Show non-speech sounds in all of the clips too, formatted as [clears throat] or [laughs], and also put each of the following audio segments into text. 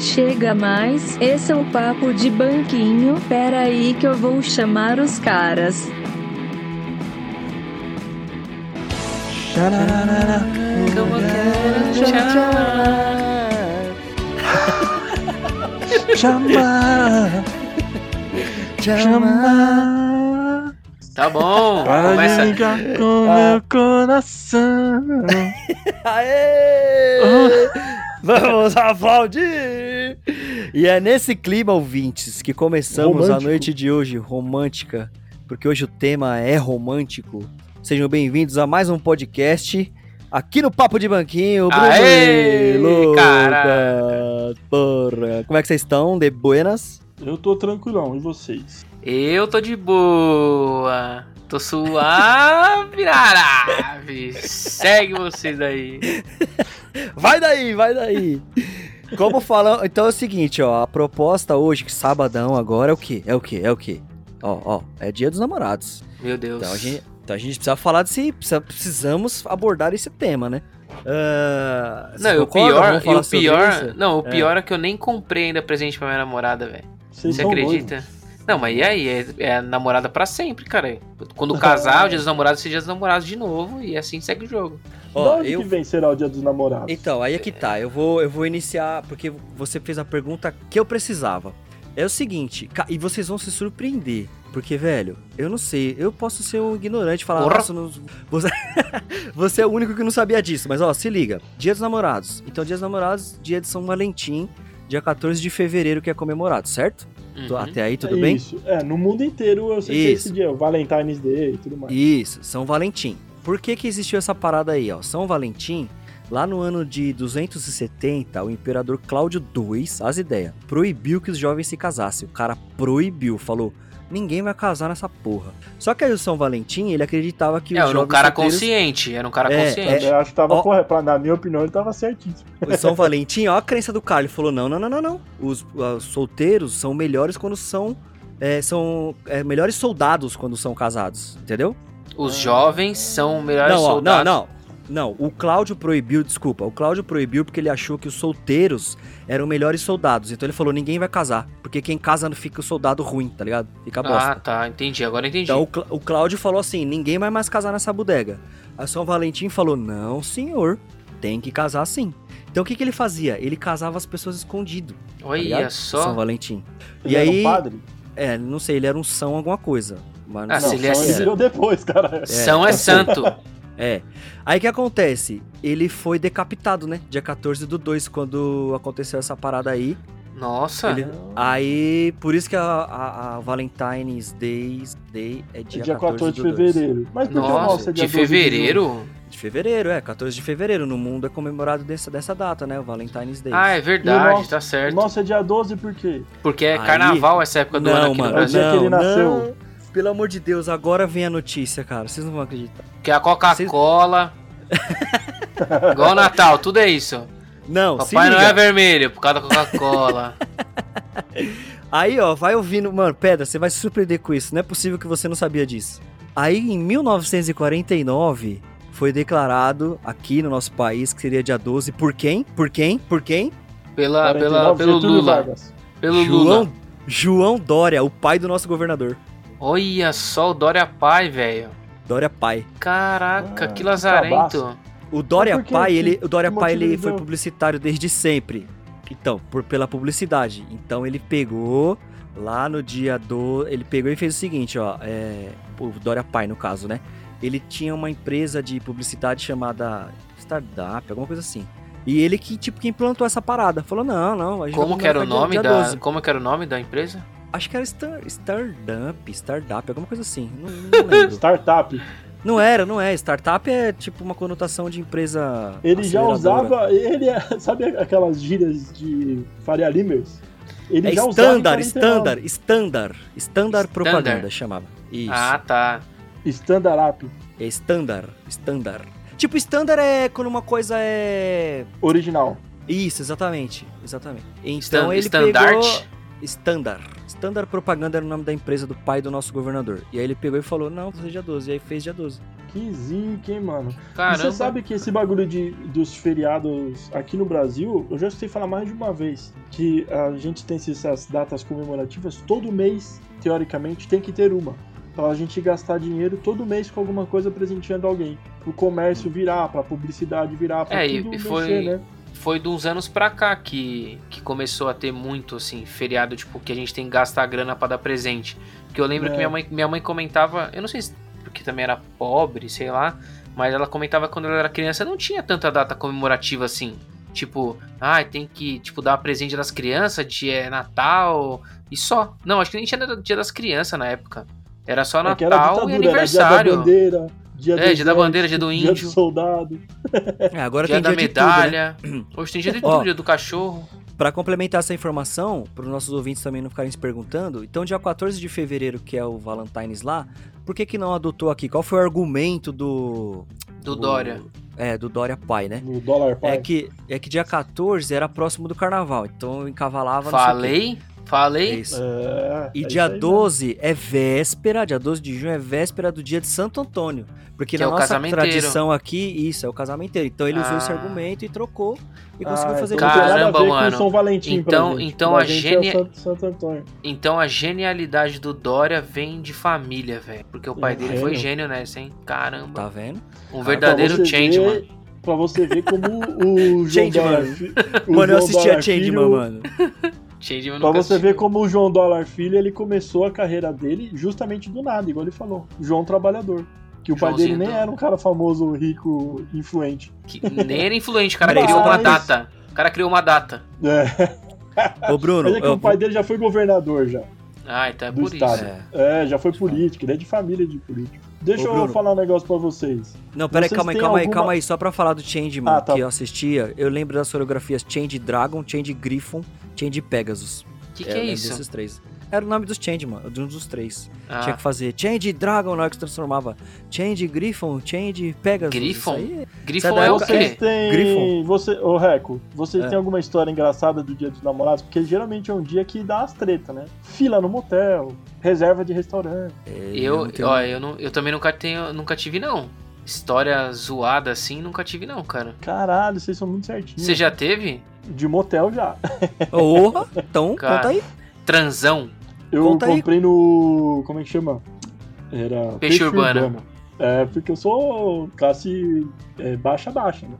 Chega mais, esse é o papo de banquinho. Pera aí que eu vou chamar os caras. Como eu quero te Chamar. Chamar. Tá bom, Para começa. de brincar com meu coração. [laughs] Aê! Vamos aplaudir! E é nesse clima, ouvintes, que começamos a Romântico. noite de hoje romântica, porque hoje o tema é romântico. Sejam bem-vindos a mais um podcast aqui no Papo de Banquinho. Bruno Aê, Lucas. cara. Porra, como é que vocês estão? De buenas? Eu tô tranquilão, e vocês? Eu tô de boa. Tô suave. [laughs] Segue vocês aí. Vai daí, vai daí. Como falamos, então é o seguinte, ó, a proposta hoje, que sabadão agora é o quê? É o quê? É o quê? Ó, ó, é dia dos namorados. Meu Deus. Então a gente, então a gente precisa falar desse. precisa- precisamos abordar esse tema, né? Ah, Não, o concorda? pior, e o pior, isso? não, o É. pior é que eu nem comprei ainda presente pra minha namorada, velho. Você acredita? Não, mas e aí? É, é a namorada pra sempre, cara. Quando casar, o dia dos namorados, seja dia dos namorados de novo e assim segue o jogo. Ó, da onde eu, que vem será o dia dos namorados? Então, aí é que tá. Eu vou, eu vou iniciar, porque você fez a pergunta que eu precisava. É o seguinte, e vocês vão se surpreender. Porque, velho, eu não sei, eu posso ser um ignorante e falar, Porra. nossa, não- você... [laughs] você é o único que não sabia disso. Mas, ó, se liga. Dia dos namorados. Então, dia dos namorados, dia de São Valentim, dia 14 de fevereiro que é comemorado, certo? Uhum. Até aí, tudo é bem? Isso. É, no mundo inteiro eu sei que é Isso. esse dia, o Valentine's Day e tudo mais. Isso, São Valentim. Por que que existiu essa parada aí, ó? São Valentim, lá no ano de 270, o imperador Cláudio II, as ideias, proibiu que os jovens se casassem. O cara proibiu, falou, ninguém vai casar nessa porra. Só que aí o São Valentim, ele acreditava que É, os era um cara solteiros- consciente, era um cara É, consciente. Eu acho que tava Ó. correto. pra- Na minha opinião, ele tava certíssimo. O São Valentim, ó a crença do cara, ele falou, não, não, não, não, não. Os, os solteiros são melhores quando são... é, são é, melhores soldados quando são casados, entendeu? Os jovens são melhores Não, ó, não, soldados. não. Não, o Cláudio proibiu, desculpa, o Cláudio proibiu porque ele achou que os solteiros eram melhores soldados. Então ele falou, ninguém vai casar, porque quem casa não fica o soldado ruim, tá ligado? Fica Ah, bosta. tá, entendi, agora entendi. Então o, Clá- o Cláudio falou assim, ninguém vai mais casar nessa bodega. A São Valentim falou, não senhor, tem que casar sim. Então o que, que ele fazia? Ele casava as pessoas escondido, tá Olha? São só. Valentim. Ele E era aí- um padre? É, não sei, ele era um são alguma coisa. Mas não Ah, sei se não, ele é ele virou depois, cara. São é santo. É. Aí o que acontece? Ele foi decapitado, né? Dia 14 do 2, quando aconteceu essa parada aí. Nossa. Ele- Aí, por isso que a, a, a Valentine's Day, Day é dia, Dia 14 de do dois. fevereiro. Mas por que Nossa, nosso é dia de 12 fevereiro? De fevereiro, é. 14 de fevereiro. No mundo é comemorado dessa, dessa data, né? O Valentine's Day. Ah, é verdade, nosso- tá certo. nosso é dia 12 por quê? Porque é Aí- carnaval essa época do ano aqui no É o Brasil. dia que ele nasceu. não. Pelo amor de Deus, agora vem a notícia, cara. Vocês não vão acreditar. Que é a Coca-Cola. Igual o Natal, tudo é isso. Não, se Papai não é vermelho por causa da Coca-Cola. [laughs] Aí, ó, vai ouvindo. Mano, Pedra, você vai se surpreender com isso. Não é possível que você não sabia disso. Aí, em 1949, foi declarado aqui no nosso país que seria dia 12. Por quem? Por quem? Por quem? Pela, 49, pela, pelo Getúlio Lula. Vargas. Pelo João, Lula. João Dória, o pai do nosso governador. Olha só o Dória Pai, velho. Dória pai. Caraca, Ah, que lazarento. cabaço. O Dória pai, Que- ele, o Dória pai, ele foi publicitário desde sempre. Então, por, pela publicidade. Então ele pegou lá no dia do. Ele pegou e fez o seguinte, ó. É, o Dória pai, no caso, né? Ele tinha uma empresa de publicidade chamada Startup, alguma coisa assim. E ele que, tipo, que implantou essa parada. Falou, não, não. a gente vai Como que era o nome da, 12. como que era o nome da empresa? Acho que era Star, Startup, Startup, alguma coisa assim. Não, não [laughs] lembro. Startup. não era, não é. Startup é tipo uma conotação de empresa. Ele já usava. Ele é- [laughs] sabe aquelas gírias de Faria Limers? Ele É já usava standard, 49. standard, standard, standard propaganda chamava. Isso. Ah, tá. Standard up. É standard, standard. Tipo, standard é quando uma coisa é Original. isso, exatamente, exatamente. Então Stan- ele Standard? pegou standard. Standard propaganda era o nome da empresa do pai do nosso governador. E aí ele pegou e falou: "Não, fazer dia 12". E aí fez dia 12. Que zica, hein, mano. E Caramba. você sabe que esse bagulho de, dos feriados aqui no Brasil, eu já escutei falar mais de uma vez que a gente tem essas datas comemorativas, todo mês, teoricamente, tem que ter uma. Pra a gente gastar dinheiro todo mês com alguma coisa presenteando alguém. Pro comércio virar, pra publicidade virar, pra É, tudo e mexer, foi- né? Foi de uns anos pra cá que, que começou a ter muito, assim, feriado, tipo, que a gente tem que gastar grana pra dar presente. Porque eu lembro É. que minha mãe, minha mãe comentava, eu não sei se porque também era pobre, sei lá, mas ela comentava que quando ela era criança não tinha tanta data comemorativa assim. Tipo, ah, tem que, tipo, dar presente das crianças, dia é Natal e só. Não, acho que nem tinha dia das crianças na época. Era só É que Natal ditadura, e era dia da aniversário. bandeira, dia do É, dia da bandeira, dia do Dia do índio. soldado. É, agora dia tem da dia de tudo, né? medalha. [clears throat] Hoje tem dia de Ó. tudo, dia do cachorro. Pra complementar essa informação, para os nossos ouvintes também não ficarem se perguntando, então dia 14 de fevereiro, que é o Valentine's lá, por que que não adotou aqui? Qual foi o argumento do... Do Dória. É, do Dória pai, né? No dólar pai. É que, é que dia 14 era próximo do carnaval, então encavalava... Falei, falei. isso. É, E é dia isso aí 12 é véspera, dia 12 de junho é véspera do dia de Santo Antônio. Porque Que na é nossa tradição aqui, isso, é o casamenteiro. Então ele usou esse Ah. argumento e trocou e Ah, conseguiu fazer então Caramba, mano. São Valentim Então- pra gente. então a genia- é o Santo, Santo Antônio. Então a genialidade do Dória vem de família, velho. Porque o pai É, dele foi gênio. nessa, hein? Caramba. Tá vendo? Um verdadeiro Pra você changeman. ver- Pra você ver como o [laughs] João Changeman. O Mano, eu João assisti Dólar a Changeman, Filho- mano. [laughs] Changeman Pra nunca você ver como o João Dólar Filho, ele começou a carreira dele justamente do nada, igual ele falou. João Trabalhador. Que o pai dele nem do- era um cara famoso, rico, influente. Que nem era influente, o cara Mas- criou uma [laughs] data. O cara criou uma data. É, Ô, Bruno, mas é que eu o pai dele já foi governador já. Ah, então é Do por estado. isso. É. É, já foi político, ele é de família de político. Deixa Ô, eu falar um negócio pra vocês. Não, peraí, calma aí, calma aí, alguma- calma aí. Só pra falar do Changeman Ah, tá. que eu assistia, eu lembro das coreografias Change Dragon, Change Griffon, Change Pegasus. O que, que eu é lembro isso? Desses três. Era o nome dos Changeman, de um dos três. Ah, Tinha que fazer Change Dragon na hora que se transformava. Change Griffon, Change Pegasus. Griffon? Aí Sai da é o época- Vocês quê? têm. Griffon. Você, ô Reco, vocês É. têm alguma história engraçada do dia dos namorados? Porque geralmente é um dia que dá as tretas, né? Fila no motel, reserva de restaurante. é, Eu, não tenho- ó, eu, não, eu também nunca tenho, nunca tive não. História zoada assim, nunca tive não, cara. Caralho, vocês são muito certinhos. Você já teve? De motel já. Porra, então Cara. conta aí. Transão? Eu Conta aí. comprei no. Como é que chama? Era. Peixe urbano. É, porque eu sou classe é, baixa, baixa, né?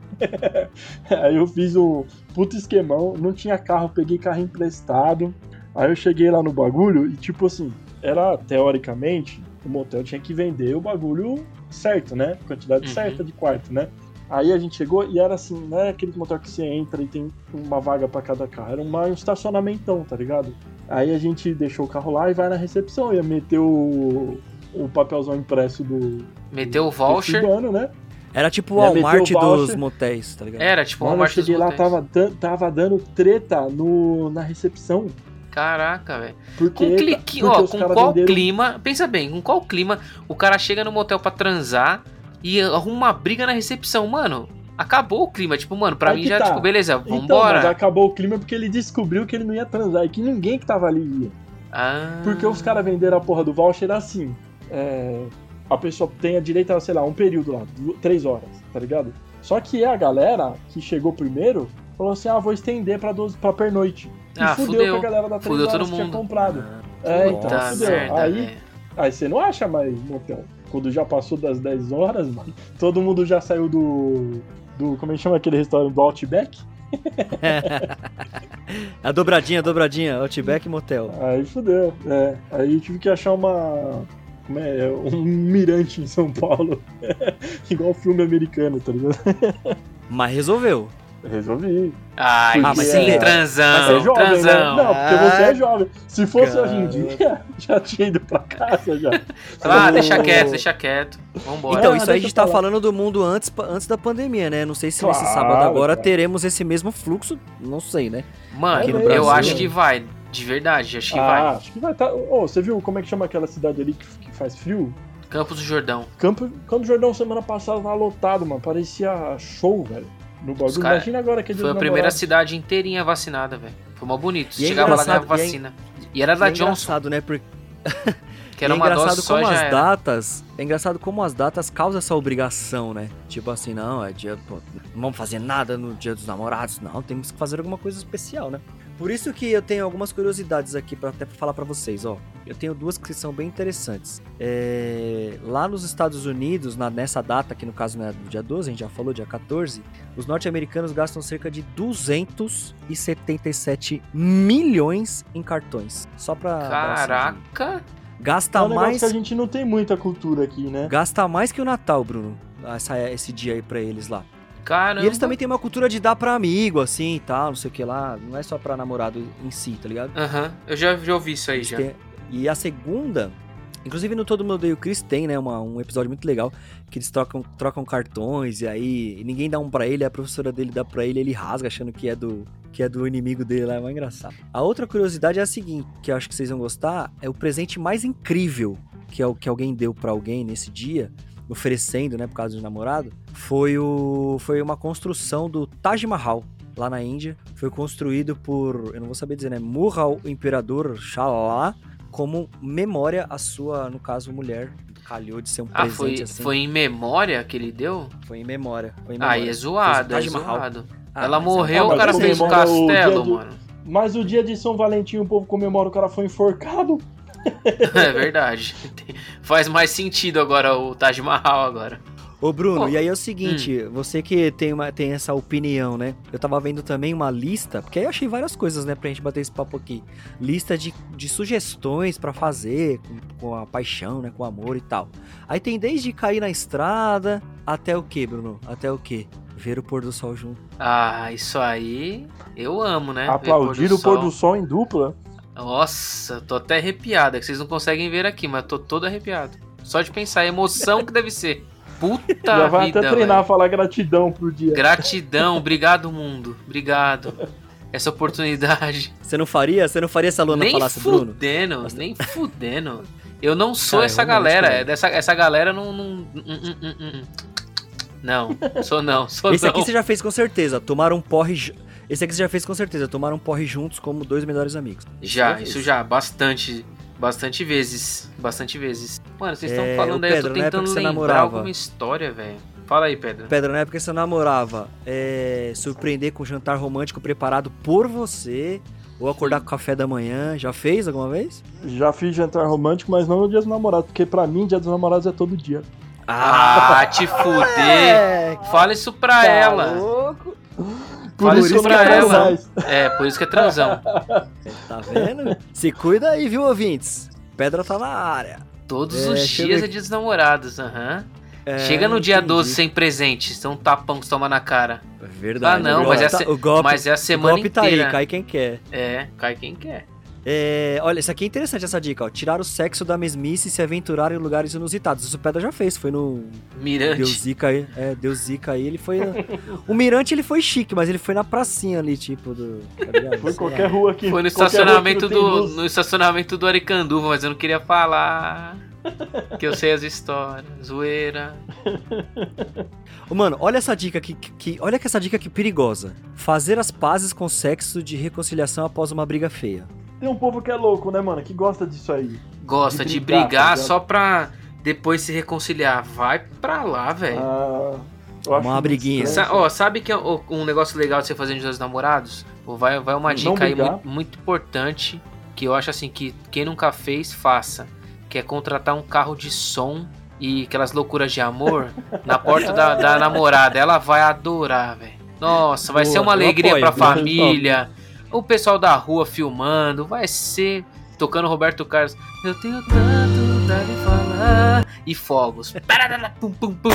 [laughs] Aí eu fiz um puto esquemão, não tinha carro, peguei carro emprestado. Aí eu cheguei lá no bagulho e, tipo assim, era teoricamente, o motel tinha que vender o bagulho certo, né? Quantidade Uhum. certa de quarto, né? Aí a gente chegou e era assim, não é aquele motel que você entra e tem uma vaga pra cada carro, era uma, um estacionamentão, tá ligado? Aí a gente deixou o carro lá e vai na recepção, ia meter o, o papelzão impresso do, Meteu o do voucher? cigano, né? Era tipo o Walmart o dos motéis, tá ligado? Era, tipo, Mano, uma eu cheguei lá, tava, tava dando treta no, na recepção. Caraca, velho. Porque, Com, clique, ó, com qual venderam- clima. Pensa bem, com qual clima o cara chega no motel pra transar e arruma uma briga na recepção? Mano, acabou o clima. Tipo, mano, pra Aí mim já, tá. tipo, beleza, Então, mas vambora. acabou o clima porque ele descobriu que ele não ia transar e que ninguém que tava ali ia. Ah, Porque os caras venderam a porra do voucher assim. é, a pessoa tem a direito a, sei lá, um período lá, três horas, tá ligado? Só que a galera que chegou primeiro falou assim: ah, vou estender pra, 12, pra pernoite. E Ah, fudeu, fudeu. com a galera da três horas que tinha mundo. comprado. Ah, É, então, fudeu. merda, Aí, aí você não acha mais motel. Quando já passou das 10 horas, mano, todo mundo já saiu do. do como é que chama aquele restaurante? Do Outback? [laughs] a dobradinha, a dobradinha, Outback Motel. Aí fudeu. É. Aí eu tive que achar uma. Como é? Um mirante em São Paulo. [laughs] Igual filme americano, tá ligado? Mas resolveu. Resolvi. Ai, Ah, mas sim, você- transão, é jovem, né? transão. Não, porque você é jovem. Se fosse Cara. hoje em dia, [laughs] já tinha ido pra casa já. [laughs] Ah, deixa Eu- quieto, deixa quieto. Vambora. Então, Ah, isso aí a deixa gente tá falando do mundo antes, antes da pandemia, né? Não sei se nesse Claro, sábado agora cara. teremos esse mesmo fluxo, não sei, né? Mano, Aqui no eu Brasil. acho que vai. De verdade, acho que ah, vai. acho que vai. Tá... Ô, você viu como é que chama aquela cidade ali que, que faz frio? Campos do Jordão. Campo, Campo do Jordão semana passada tava lotado, mano. Parecia show, velho. No bagulho. cara- Imagina agora que é dia Foi a primeira namorados. cidade inteirinha vacinada, velho. Foi mó bonito. Você é chegava lá ganhava e é- vacina. E era da E é Johnson. engraçado, né? Porque... [laughs] Que era é uma engraçado dose só como já as era. datas. É engraçado como as datas causam essa obrigação, né? Tipo assim, não, é dia. Pô, não vamos fazer nada no dia dos namorados. Não, temos que fazer alguma coisa especial, né? Por isso que eu tenho algumas curiosidades aqui para até pra falar pra vocês, ó. Eu tenho duas que são bem interessantes. É, Lá nos Estados Unidos, na- nessa data, que no caso não é do dia 12, a gente já falou, dia 14, os norte-americanos gastam cerca de 277 milhões em cartões. Só pra. Caraca! Gasta é um mais. que a gente não tem muita cultura aqui, né? Gasta mais que o Natal, Bruno. Essa, esse dia aí pra eles lá. Caramba! E eles também têm uma cultura de dar pra amigo, assim e tal, não sei o que lá. Não é só pra namorado em si, tá ligado? Aham, eu já, já ouvi isso aí Eles já. têm- E a segunda. Inclusive no Todo Mundo Odeia o Chris tem, né? Uma, um episódio muito legal. Que eles trocam, trocam cartões e aí ninguém dá um pra ele, a professora dele dá pra ele, ele rasga achando que é do. Que é do inimigo dele lá, é mais engraçado. A outra curiosidade é a seguinte, que eu acho que vocês vão gostar, é o presente mais incrível que, é o que alguém deu pra alguém nesse dia, oferecendo, né, por causa do namorado, foi, o, foi uma construção do Taj Mahal, lá na Índia. Foi construído por, eu não vou saber dizer, né, Mughal Imperador Shalala, como memória à sua, no caso, mulher. Calhou de ser um Ah, presente foi, assim. foi em memória que ele deu? Foi em memória. Foi em Aí memória. é zoado, é zoado. Ah, Ela mas é morreu, o cara fez um castelo, dia do- mano. Mas o dia de São Valentim o povo comemora o cara foi enforcado. É verdade. [laughs] Faz mais sentido agora o Taj Mahal agora. Ô Bruno, Pô, e aí é o seguinte, você que tem, uma, tem essa opinião, né? Eu tava vendo também uma lista, porque aí eu achei várias coisas, né, pra gente bater esse papo aqui. Lista de, de sugestões pra fazer com, com a paixão, né, com o amor e tal. Aí tem desde cair na estrada até o que, Bruno? Até o que? Ver o pôr do sol junto. Ah, isso aí eu amo, né? Ver Aplaudir o pôr do sol em dupla. Nossa, tô até arrepiado. É que vocês não conseguem ver aqui, mas tô todo arrepiado. Só de pensar a emoção que deve ser. Puta Já vai vida, até treinar a velho. falar gratidão pro dia. Gratidão, obrigado mundo, obrigado. Essa oportunidade. Você não faria? Você não faria se a Luna nem falasse, Bruno? fudendo, nem fudendo. Eu não sou Cara, essa galera. Dessa, essa galera não. Não, não, sou não, sou Esse não. aqui você já fez com certeza. Tomar um porre. Esse aqui você já fez com certeza. Tomar um porre juntos como dois melhores amigos. Já, fez. isso já, bastante. Bastante vezes. Bastante vezes. Mano, vocês estão É, falando aí, eu Pedro, tô na época tentando lembrar namorava- alguma história, velho. Fala aí, Pedro. Pedro, na época que você namorava, é, surpreender com um jantar romântico preparado por você, ou acordar com café da manhã, já fez alguma vez? Já fiz jantar romântico, mas não no dia dos namorados, porque pra mim dia dos namorados é todo dia. Ah, te [laughs] fuder. É, Fala isso pra tá ela. louco. Por isso isso que quero ela. É, por isso que é transão. Tá vendo? Se cuida aí, viu, ouvintes? Pedra tá na área. Todos É, os dias é dia dos namorados, aham. É, Chega no dia entendi. 12 sem presente, sem um tapão que você toma na cara. É Verdade. Ah, não, o mas é tá- se- o golpe, Mas é a o semana golpe tá inteira. aí, cai quem quer. É, cai quem quer. É, olha, isso aqui é interessante essa dica, ó. Tirar o sexo da mesmice e se aventurar em lugares inusitados. Isso o Pedra já fez, foi no Mirante. Deu zica aí. É, deu zica aí, ele foi. o Mirante ele foi chique, mas ele foi na pracinha ali, tipo, do. Tá? Foi Sei qualquer lá. rua aqui. Foi no qualquer que estacionamento do. No estacionamento do Aricanduva, mas eu não queria falar. Que eu sei as histórias. Zoeira. Mano, olha essa dica aqui, que, que- olha que essa dica aqui perigosa. Fazer as pazes com sexo de reconciliação após uma briga feia. Tem um povo que é louco, né, mano? Que gosta disso aí. Gosta De de brigar, brigar, tá só pra depois se reconciliar. Vai pra lá, velho. Ah, Uma briguinha. Sa- ó, sabe que é um negócio legal de você fazer nos seus namorados? Vai, vai uma dica aí brigar. muito, muito importante que eu acho assim que quem nunca fez, faça. Que é contratar um carro de som e aquelas loucuras de amor [laughs] na porta da, da namorada. Ela vai adorar, velho. Nossa, vai Boa, ser uma alegria apoio, pra família. O pessoal da rua filmando, vai ser tocando Roberto Carlos. Eu tenho tanto pra lhe falar. E fogos. [laughs] Pum, pum, pum.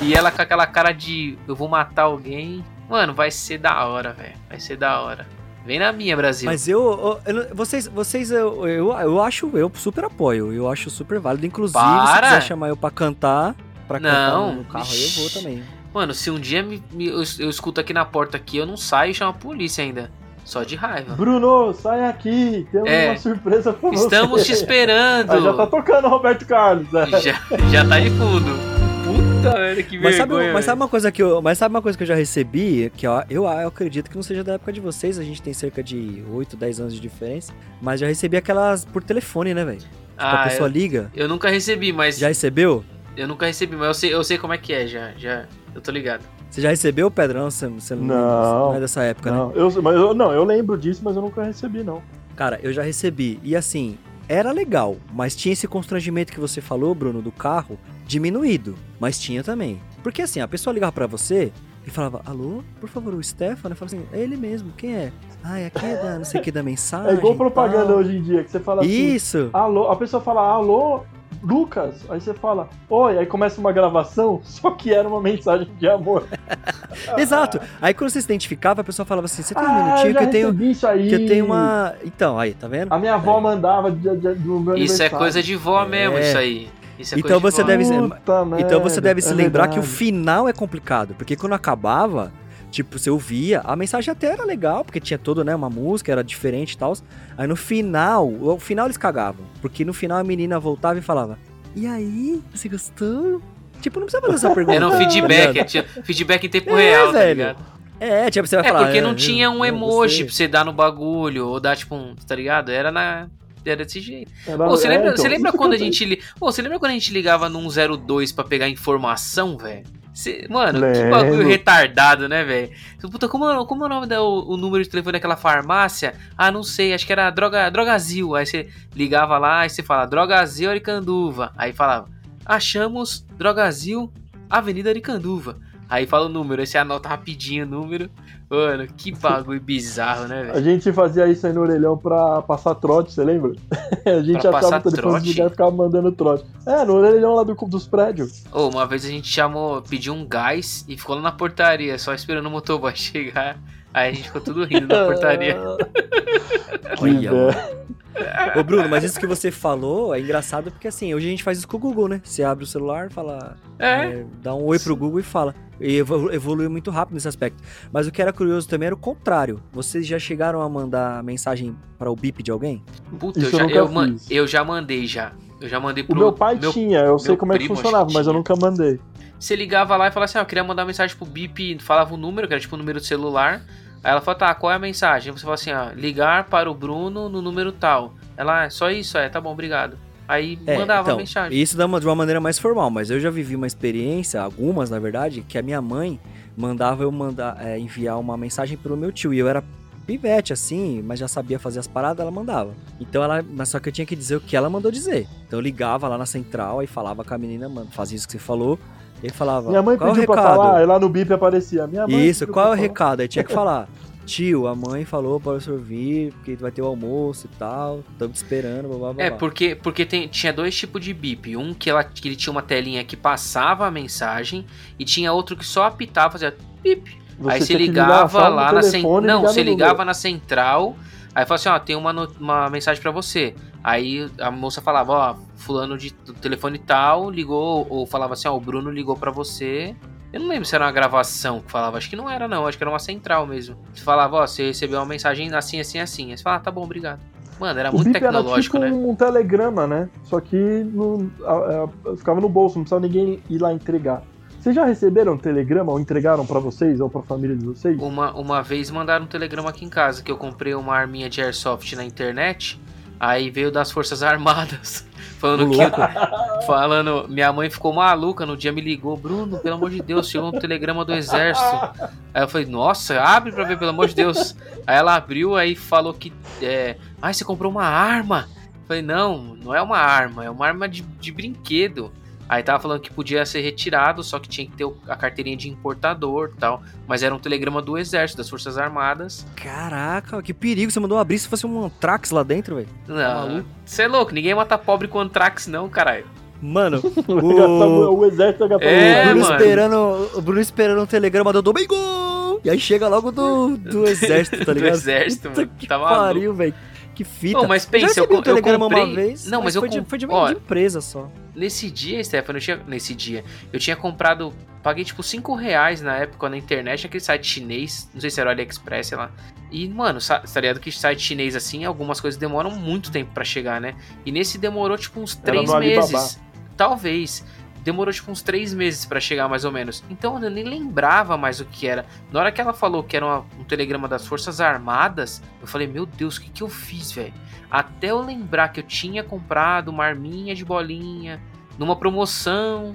E ela com aquela cara de eu vou matar alguém. Mano, vai ser da hora, velho. Vai ser da hora. Vem na minha, Brasil. Mas eu. eu- vocês, vocês eu, eu, eu acho, eu super apoio. Eu acho super válido. Inclusive, se Para! quiser chamar eu pra cantar, pra cantar Não. no carro aí, eu vou também. Mano, se um dia me- me- eu, eu escuto aqui na porta aqui, eu não saio e chamo a polícia ainda. Só de raiva. Bruno, sai aqui. Temos É. uma surpresa pra você. Estamos te esperando. Ah, já tá tocando Roberto Carlos. né? já, já tá de fundo. Puta merda, que Mas sabe, vergonha. mas sabe uma coisa que eu, mas sabe uma coisa que eu já recebi, que ó, eu, eu acredito que não seja da época de vocês, a gente tem cerca de 8, 10 anos de diferença, mas já recebi aquelas por telefone, né, velho? Ah, a pessoa eu, liga. eu nunca recebi, mas. Já recebeu? Eu nunca recebi, mas eu sei, eu sei como é que é já. já eu tô ligado. Você já recebeu, Pedrão? Você, você Não. não é dessa época, né? Não, eu, mas eu, não, eu lembro disso, mas eu nunca recebi, não. Cara, eu já recebi. E assim, era legal, mas tinha esse constrangimento que você falou, Bruno, do carro, diminuído. Mas tinha também. Porque assim, a pessoa ligava pra você e falava, alô, por favor, o Stefano? Eu falava assim, é ele mesmo, quem é? Ah, é aqui da não sei o que da mensagem. É igual propaganda tal." hoje em dia, que você fala assim, Isso! alô, a pessoa fala, alô, Lucas, aí você fala, oi, aí começa uma gravação, [laughs] só que era uma mensagem de amor. [laughs] Exato. Aí quando você se identificava, a pessoa falava assim, você tem um Ah, minutinho que eu tenho. isso aí. Que eu tenho uma. Então, aí, tá vendo? A minha avó mandava de, de, do meu Isso é coisa de vó mesmo, É. isso aí. Isso é Então coisa de você vó. deve ser- Puta Então você deve se é lembrar que o final é complicado, porque quando acabava, tipo, você ouvia, a mensagem até era legal, porque tinha todo, né, uma música, era diferente e tal. Aí no final, o final eles cagavam, porque no final a menina voltava e falava: "E aí, você gostou?" Tipo, não precisa fazer essa pergunta. [laughs] Era um tá feedback, ligado? tinha feedback em tempo É, real, tá velho. ligado? É, tipo, você vai É, falar. porque não "Ah, tinha um emoji gostei." pra você dar no bagulho, ou dar tipo um, tá ligado? Era na. Era desse jeito. Pô, você é, lembra, então, você lembra quando a gente li... Pô, você lembra quando a gente ligava num 02 pra pegar informação, velho? Você- Mano, que bagulho retardado, né, velho? Puta, como, é- como é o nome da o, o número de telefone daquela farmácia? Ah, não sei, acho que era droga, Drogazil. Aí você ligava lá, aí você fala Drogazil Aricanduva. Aí falava, achamos Drogazil Avenida Aricanduva. Aí fala o número, aí você anota rapidinho o número. Mano, que bagulho bizarro, né, A velho? gente fazia isso aí no orelhão pra passar trote, você lembra? [laughs] A gente Pra achava o telefone trote? desligado e ficava mandando trote. É, no orelhão lá do, dos prédios. Ô, uma vez a gente chamou, pediu um gás e ficou lá na portaria, só esperando o motoboy [laughs] chegar. Aí a gente ficou tudo rindo na portaria. Que [laughs] Olha, ideia. Ô Bruno, mas isso que você falou é engraçado porque assim, hoje a gente faz isso com o Google, né? Você abre o celular, fala, É. É, dá um oi pro Google e fala. E evolu- evoluiu muito rápido nesse aspecto. Mas o que era curioso também era o contrário. Vocês já chegaram a mandar mensagem para o bip de alguém? Puta, eu eu já, nunca eu, man- eu já mandei já. Eu já mandei O pro meu pai tinha, eu sei meu como é que funcionava, mas eu nunca mandei. Você ligava lá e falava assim: ah, eu queria mandar mensagem pro BIP, falava o número, que era tipo o número do celular. Aí ela falou: tá, qual é a mensagem? Você fala assim: ó, ligar para o Bruno no número tal. Ela, é só isso, é, tá bom, obrigado. Aí mandava a então, mensagem. Isso dá uma- de uma maneira mais formal, mas eu já vivi uma experiência, algumas na verdade, que a minha mãe mandava eu mandar é, enviar uma mensagem pro meu tio. E eu era pivete, assim, mas já sabia fazer as paradas, ela mandava. Então ela. Mas só que eu tinha que dizer o que ela mandou dizer. Então eu ligava lá na central e falava com a menina, mano, fazia isso que você falou. E falava. Minha mãe qual é o pediu pra recado? falar, aí lá no bip aparecia. Minha mãe Isso, pediu qual é o falar. recado? Aí tinha que falar. [laughs] Tio, a mãe falou para o senhor vir, porque vai ter o almoço e tal. Estamos te esperando, blá blá blá. É, blá. porque, porque tem, tinha dois tipos de bip. Um que, ela, que ele tinha uma telinha que passava a mensagem e tinha outro que só apitava, fazia bip. aí você que ligar, ligava lá na central. Não, você ligava na central. Aí falava assim, ó, tem uma, uma mensagem pra você. Aí a moça falava, ó, fulano de do telefone tal ligou, ou falava assim, ó, o Bruno ligou pra você. Eu não lembro se era uma gravação que falava, acho que não era não, acho que era uma central mesmo. Você falava, ó, você recebeu uma mensagem assim, assim, assim. Aí você falava, ah, tá bom, obrigado. Mano, era O muito bip era tecnológico, tipo né? um telegrama, né? Só que não, a- a- ficava no bolso, não precisava ninguém ir lá entregar. Vocês já receberam um telegrama ou entregaram pra vocês ou pra família de vocês? Uma, uma vez mandaram um telegrama aqui em casa que eu comprei uma arminha de airsoft na internet. Aí veio das Forças Armadas. [laughs] Falando que. [laughs] Falando. Minha mãe ficou maluca no dia, me ligou. Bruno, pelo amor de Deus, chegou um telegrama do exército. Aí eu falei, nossa, abre pra ver, pelo amor de Deus. Aí ela abriu, aí falou que. É, ah, você comprou uma arma? Eu falei, não, não é uma arma, é uma arma de, de brinquedo. Aí tava falando que podia ser retirado, só que tinha que ter a carteirinha de importador e tal. Mas era um telegrama do exército, das Forças Armadas. Caraca, que perigo. Você mandou abrir se fosse um Antrax lá dentro, velho. Não, você é louco, ninguém mata pobre com Antrax não, caralho. Mano, [laughs] O, o exército É, o, Bruno mano. esperando, o Bruno esperando um telegrama do Domingo! E aí chega logo do, do [laughs] exército, tá Do ligado? exército, Puta mano. que Tá pariu, velho. Que fita. Ô, mas pensa, eu, co- um telegrama eu comprei... uma vez, não, mas, eu foi, de, com- foi de, ó, de empresa só. Nesse dia, Stefano, eu tinha... Nesse dia, eu tinha comprado... Paguei, tipo, 5 reais na época na internet, aquele site chinês, não sei se era o AliExpress, sei lá. E, mano, tá ligado que site chinês, assim, algumas coisas demoram muito tempo pra chegar, né? E nesse demorou, tipo, uns Era 3 no Alibaba. meses. Talvez. Demorou tipo uns três meses pra chegar mais ou menos. Então eu nem lembrava mais o que era. Na hora que ela falou que era uma- um telegrama das Forças Armadas, eu falei, meu Deus, o que, que eu fiz, velho? Até eu lembrar que eu tinha comprado uma arminha de bolinha numa promoção.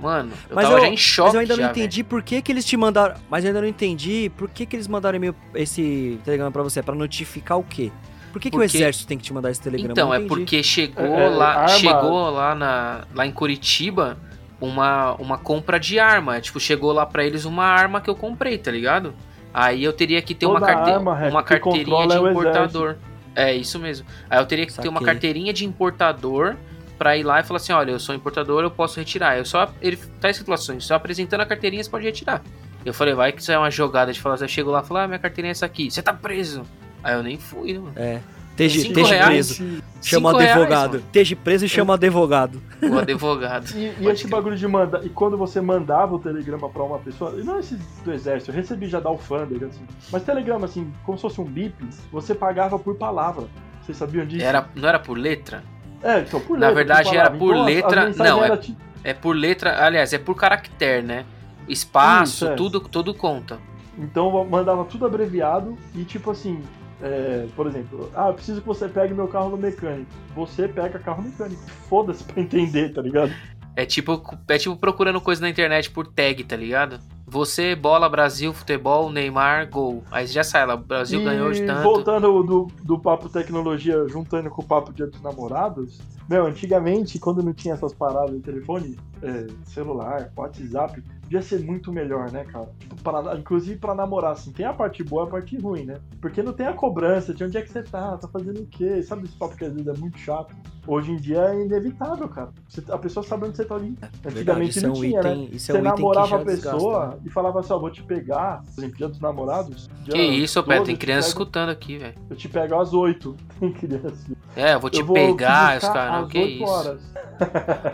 Mano, eu Mas tava eu- já em choque. Mas eu ainda já, não entendi por que, que eles te mandaram. Mas eu ainda não entendi por que, que eles mandaram e-mail, esse telegrama pra você. Pra notificar o quê? Por que, que o Porque- exército tem que te mandar esse telegrama? Então, é porque chegou É, é, lá, arma- chegou lá, na, lá em Curitiba uma, uma compra de arma. Tipo, chegou lá pra eles uma arma que eu comprei, tá ligado? Aí eu teria que ter uma, Toda carte... arma, Reco, uma que carteirinha de é o importador. É, isso mesmo. Aí eu teria que ter uma Saquei. carteirinha de importador pra ir lá e falar assim, olha, eu sou importador, eu posso retirar. Eu só ele tá escrito lá, só apresentando a carteirinha você pode retirar. Eu falei, vai que isso é uma jogada de falar, assim, eu chego lá e falo, ah, minha carteirinha é essa aqui. Você tá preso. Aí eu nem fui, né, mano. É. Esteja Cinco esteja reais. preso. Chama o reais, advogado. Esteja preso e chama o advogado. O advogado. E, e esse crer. bagulho de mandar. E quando você mandava o telegrama pra uma pessoa. e Não esse do exército, eu recebi já da alfândega, assim. Mas telegrama, assim, como se fosse um bip, você pagava por palavra. Vocês sabiam disso? Era, não era por letra? É, então por Na letra, verdade, por era por Então, as- as letra- não, é- tipo- É por letra, aliás, é por caractere, né? Espaço, Isso, é. tudo, tudo conta. Então mandava tudo abreviado e tipo assim, é, por exemplo, ah, eu preciso que você pegue meu carro no mecânico. Você pega carro mecânico. Foda-se pra entender, tá ligado? É tipo, é tipo procurando coisa na internet por tag, tá ligado? Você, bola, Brasil, futebol, Neymar, gol. Aí já sai lá, Brasil e ganhou de tanto. voltando do, do papo tecnologia, juntando com o papo dia dos namorados, meu, antigamente, quando não tinha essas paradas de telefone, é, celular, WhatsApp, podia ser muito melhor, né, cara? Pra- inclusive pra namorar, assim, tem a parte boa e a parte ruim, né? Porque não tem a cobrança de onde é que você tá, tá fazendo o quê? Sabe esse papo que às vezes é muito chato? Hoje em dia é inevitável, cara. Você- a pessoa sabe onde você tá ali. Antigamente isso é não um tinha, né? é Você um item que namorava já a pessoa desgasta, né? e falava assim, ó, vou te pegar, por exemplo, dia dos namorados. dia Que isso, 12, Pé, tem te criança pego- escutando aqui, velho. Eu te pego às 8. [laughs] Tem criança. É, eu vou te eu vou pegar, te os caras, que 8 isso. horas.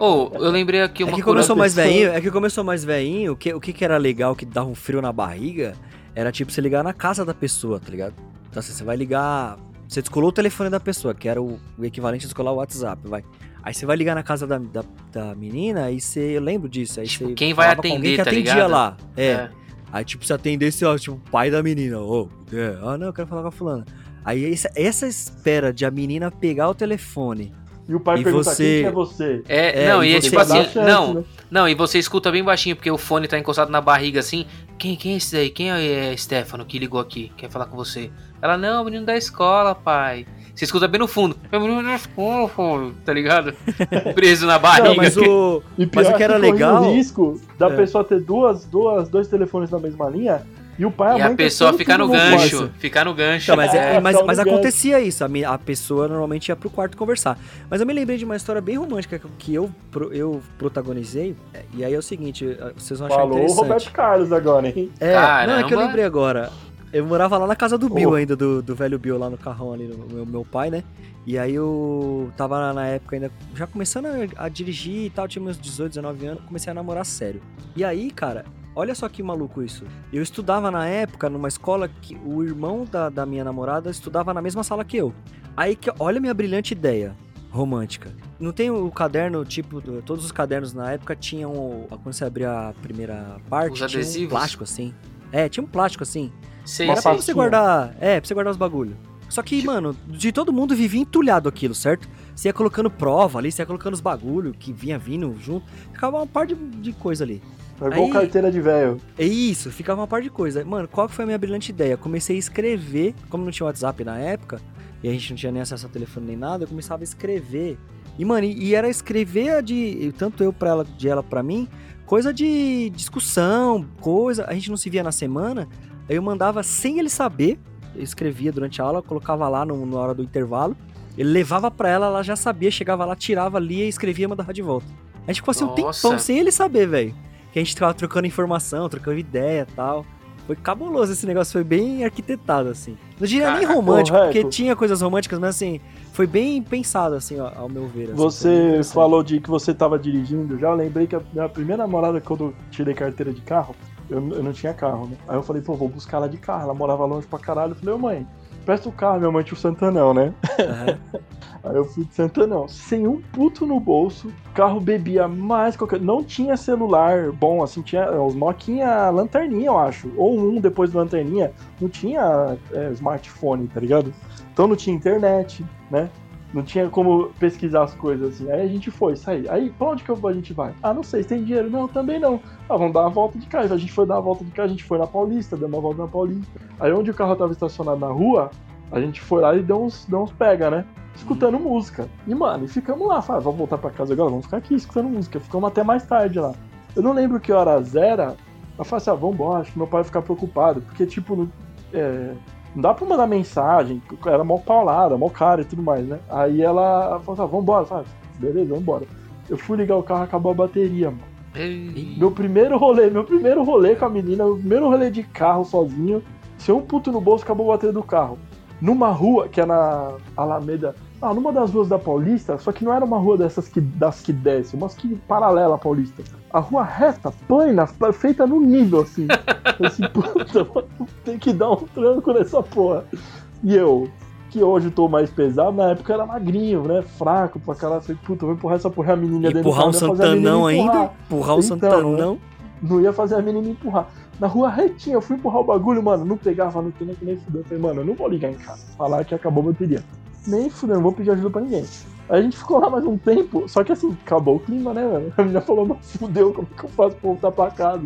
Ô, eu lembrei aqui É uma que como eu sou mais velhinho, é que como eu sou mais velhinho, o que, o que que era legal que dava um frio na barriga era tipo você ligar na casa da pessoa, tá ligado? Então assim, você vai ligar. Você descolou o telefone da pessoa, que era o, o equivalente a descolar o WhatsApp, vai. Aí você vai ligar na casa da, da, da menina e você. Eu lembro disso. Aí Tipo, você quem vai com alguém atender, que tá atendia ligado? lá. É. É. Aí, tipo, se atendesse, ó, tipo, o pai da menina. Ô, é, ah, não, eu quero falar com a fulana. Aí essa, essa espera de a menina pegar o telefone. E o pai E pergunta você- quem que é você. É, É, não, e e é tipo assim, chance, não, né? não, e você escuta bem baixinho, porque o fone tá encostado na barriga assim. Quem, quem é esse daí? Quem é Stefano que ligou aqui? Quer falar com você? Ela, não, menino da escola, pai. Você escuta bem no fundo. É o menino da escola, tá ligado? [laughs] Preso na barriga. Não, mas o. [laughs] E pior Mas o que era corria legal- o risco da É. pessoa ter duas, duas, dois telefones na mesma linha e o pai e a E mãe a pessoa testando ficar no gancho. Ficar no gancho. Então, mas, é- É, mas, mas acontecia isso, a, mi- a pessoa normalmente ia pro quarto conversar. Mas eu me lembrei de uma história bem romântica que- eu, eu protagonizei. é, E aí é o seguinte, eh, vocês vão achar Falou o interessante. Roberto Carlos agora, hein? É, não, é que eu lembrei agora. Eu morava lá na casa do Bill Oh. ainda, do, do velho Bill lá no carrão ali, no meu, meu pai, né? E aí eu tava na época ainda já começando a, a dirigir e tal, tinha meus 18, 19 anos, comecei a namorar sério. E aí, cara, olha só que maluco isso. Eu estudava na época numa escola que o irmão da, da minha namorada estudava na mesma sala que eu. Aí que olha a minha brilhante ideia romântica. Não tem o caderno, tipo, do- todos os cadernos na época tinham, quando você abria a primeira parte, Os tinha um adesivos? plástico assim. É, tinha um plástico assim. Sei, Uma Era pra você guardar. É, pra você guardar os bagulho. Só que, mano, de todo mundo vivia entulhado aquilo, certo? Você ia colocando prova ali, você ia colocando os bagulho que vinha vindo junto. Ficava uma par de, de coisa ali. É igual Aí- carteira de velho. É isso, ficava uma par de coisa. Mano, qual que foi a minha brilhante ideia? Comecei a escrever, como não tinha WhatsApp na época, e a gente não tinha nem acesso a telefone nem nada, eu começava a escrever. E, mano, e, e era escrever a de. Tanto eu pra ela, de ela pra mim, coisa de discussão, coisa. A gente não se via na semana. Aí eu mandava sem ele saber. Eu escrevia durante a aula, colocava lá no, na hora do intervalo. Ele levava pra ela, ela já sabia, chegava lá, tirava, lia, escrevia e mandava de volta. A gente ficou assim um tempão sem ele saber, velho. Que a gente ficava trocando informação, trocando ideia e tal. Foi cabuloso esse negócio, foi bem arquitetado, assim. Não diria nem Caraca, romântico, correto. porque tinha coisas românticas, mas assim, foi bem pensado, assim, ó, ao meu ver. assim, Você falou de que você tava dirigindo já. Eu lembrei que a minha primeira namorada, quando eu tirei carteira de carro, eu, eu não tinha carro, né? Aí eu falei, pô, vou buscar ela de carro. Ela morava longe pra caralho. Eu falei, ô mãe, presta o carro. Minha mãe tinha o Santanão, né? Aham. [laughs] Aí eu fui de Santanão, sem um puto no bolso, carro bebia mais qualquer. Não tinha celular bom, assim, tinha os Nokia lanterninha, eu acho. Ou um depois do lanterninha, não tinha é, smartphone, tá ligado? Então não tinha internet, né? Não tinha como pesquisar as coisas assim. Aí a gente foi, sair. Aí, pra onde que a gente vai? Ah, não sei, tem dinheiro? Não, também não. Ah, vamos dar uma volta de carro. A gente foi dar uma volta de carro, a gente foi na Paulista, deu uma volta na Paulista. Aí onde o carro tava estacionado na rua, a gente foi lá e deu uns, deu uns pega, né? Escutando música. E, mano, e ficamos lá. Falei, vamos voltar pra casa agora? Vamos ficar aqui escutando música. Ficamos até mais tarde lá. Eu não lembro que horas era. Eu falei assim, ah, vambora, acho que meu pai vai ficar preocupado. Porque, tipo, é, não dá pra mandar mensagem, era mó paulada, mó cara e tudo mais, né? Aí ela falou assim, ah, vambora, sabe? Beleza, vambora. Eu fui ligar o carro, acabou a bateria, mano. Ei. Meu primeiro rolê, meu primeiro rolê com a menina, meu primeiro rolê de carro sozinho, sem um puto no bolso, acabou a bateria do carro. Numa rua, que é na Alameda, ah, numa das ruas da Paulista, só que não era uma rua dessas que, das que desce, umas que paralela à Paulista. A rua reta, plana, feita no nível, assim. Eu assim, puta, tem que dar um tranco nessa porra. E eu, que hoje tô mais pesado, na época era magrinho, né? Fraco pra caralho. Falei, puta, eu vou empurrar essa porra a menina dentro Empurrar um não Santanão ainda? Empurrar um Então, Santanão? Não ia fazer a menina empurrar. Na rua retinha, eu fui empurrar o bagulho, mano, não pegava no tempo nem fudeu. Eu falei, mano, eu não vou ligar em casa. Falar que acabou a bateria. Nem fudeu, não vou pedir ajuda pra ninguém. Aí a gente ficou lá mais um tempo, só que assim, acabou o clima, né, mano? A menina falou, não fudeu, como que eu faço pra voltar pra casa?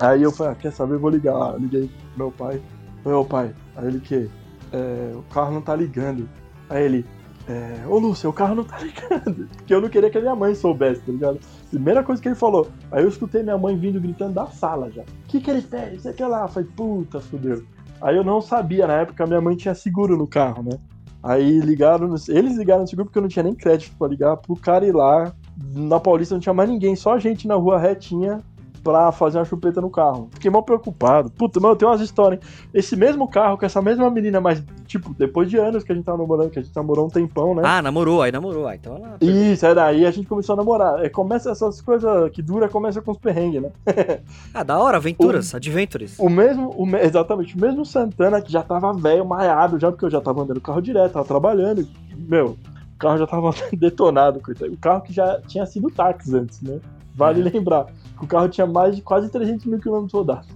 Aí eu falei, ah, quer saber, eu vou ligar lá. Liguei pro meu pai. Meu pai, aí ele que? É, o carro não tá ligando. Aí ele, é, ô Lúcio, o carro não tá [laughs] ligando. Porque eu não queria que a minha mãe soubesse, tá ligado? Primeira coisa que ele falou. Aí eu escutei minha mãe vindo gritando da sala já. O que que ele fez? Sei que lá. Eu Falei, puta, fudeu. Aí eu não sabia, na época minha mãe tinha seguro no carro, né? Aí ligaram, eles ligaram no seguro porque eu não tinha nem crédito pra ligar pro cara ir lá. Na Paulista não tinha mais ninguém, só a gente na rua retinha pra fazer uma chupeta no carro. Fiquei mal preocupado. Puta, mano, tem umas histórias. hein? Esse mesmo carro com essa mesma menina, mas, tipo, depois de anos que a gente tava namorando, que a gente namorou um tempão, né? Ah, namorou, aí namorou. Ah, então ela. Isso, é daí a gente começou a namorar. É, começa essas coisas que dura, começa com os perrengues, né? [laughs] Ah, da hora, aventuras, adventures. O mesmo, o me- exatamente, o mesmo Santana que já tava velho, maiado já, porque eu já tava andando carro direto, tava trabalhando. Meu, o carro já tava [laughs] detonado, coitado. O carro que já tinha sido táxi antes, né? Vale É. lembrar. O carro tinha mais de quase 300 mil quilômetros rodados.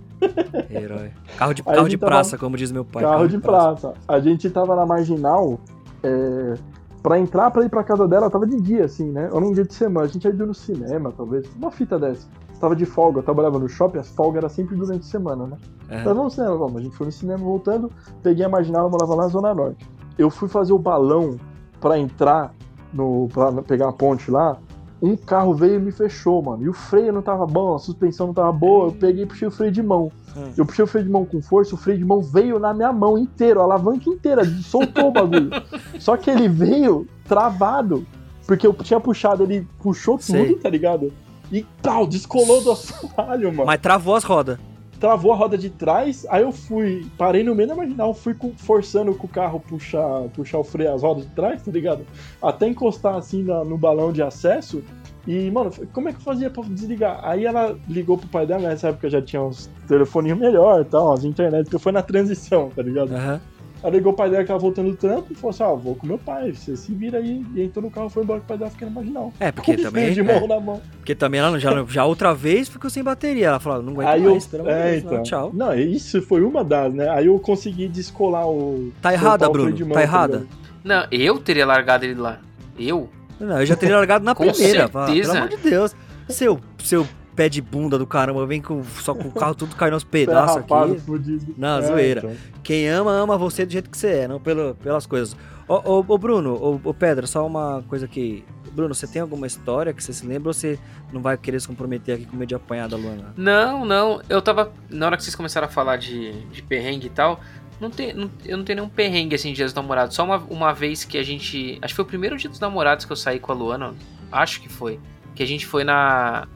Herói. Carro de, [laughs] carro de tava- praça, como diz meu pai. carro de praça. A gente tava na marginal. É... Pra entrar, pra ir pra casa dela, tava de dia, assim, né? Ou num dia de semana. A gente ia no cinema, talvez. Uma fita dessa. Tava de folga, eu trabalhava no shopping, as folgas eram sempre durante a semana, né? É. Então vamos no cinema, vamos. A gente foi no cinema voltando, peguei a marginal, eu morava lá na Zona Norte. Eu fui fazer o balão pra entrar no. pra pegar a ponte lá. Um carro veio e me fechou, mano. E o freio não tava bom, a suspensão não tava boa. Eu peguei e puxei o freio de mão. Hum. Eu puxei o freio de mão com força, o freio de mão veio na minha mão inteiro, a alavanca inteira, soltou o bagulho. [laughs] Só que ele veio travado. Porque eu tinha puxado, ele puxou tudo, Sei. tá ligado? E tal, descolou do assoalho, mano Mas travou as rodas. Travou a roda de trás, aí eu fui, parei no meio da marginal, fui com- forçando com o carro puxar, puxar o freio, as rodas de trás, tá ligado? Até encostar assim na- no balão de acesso. E, mano, como é que eu fazia pra desligar? Aí ela ligou pro pai dela, nessa época já tinha uns telefoninhos melhor e tal, as internet, porque foi na transição, tá ligado? Aham. Aí ligou o pai dela que tava voltando do trampo e falou assim: ó, vou com meu pai, você se vira aí. E entrou no carro, foi embora com o pai dela ficando marginal. É, porque Com também. de mão é, na mão. porque também ela já, já outra vez ficou sem bateria. Ela falou, não aguento Aí eu. mais, de É, não, então. tchau. Não, isso foi uma das, né? Aí eu consegui descolar o. Tá errada, Bruno. de mão, Tá errada. Não, eu teria largado ele lá. Eu? Não, eu já teria largado na Com primeira. fala, certeza. Pelo amor de Deus. Seu, seu pé de bunda do caramba, vem com, só com o carro tudo caindo aos [laughs] pedaços Derrapado, aqui. fudido. Não, É, zoeira. então. Quem ama, ama você do jeito que você é, não pelo, pelas coisas. Ô, ô, ô, Bruno, ô, ô, Pedro, só uma coisa aqui. Bruno, você tem alguma história que você se lembra ou você não vai querer se comprometer aqui com medo de apanhar da Luana? Não, não. Eu tava. Na hora que vocês começaram a falar de, de perrengue e tal, não tem, não- eu não tenho nenhum perrengue assim de dia dos namorados. Só uma, uma vez que a gente. Acho que foi o primeiro dia dos namorados que eu saí com a Luana. Acho que foi. Que a gente foi na.